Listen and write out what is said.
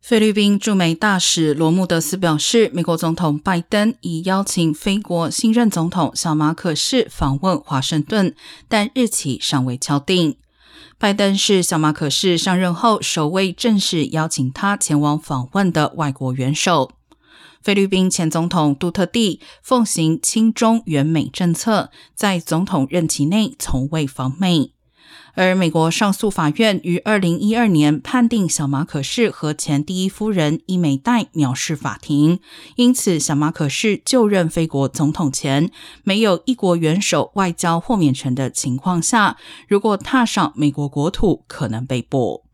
菲律宾驻美大使罗穆德斯表示，美国总统拜登已邀请菲国新任总统小马可士访问华盛顿，但日期尚未敲定。拜登是小马可士上任后首位正式邀请他前往访问的外国元首。菲律宾前总统杜特地奉行亲中援美政策，在总统任期内从未访美。而美国上诉法院于二零一二年判定小马可士和前第一夫人伊美黛藐视法庭，因此小马可士就任非国总统前，没有一国元首外交豁免权的情况下，如果踏上美国国土，可能被捕。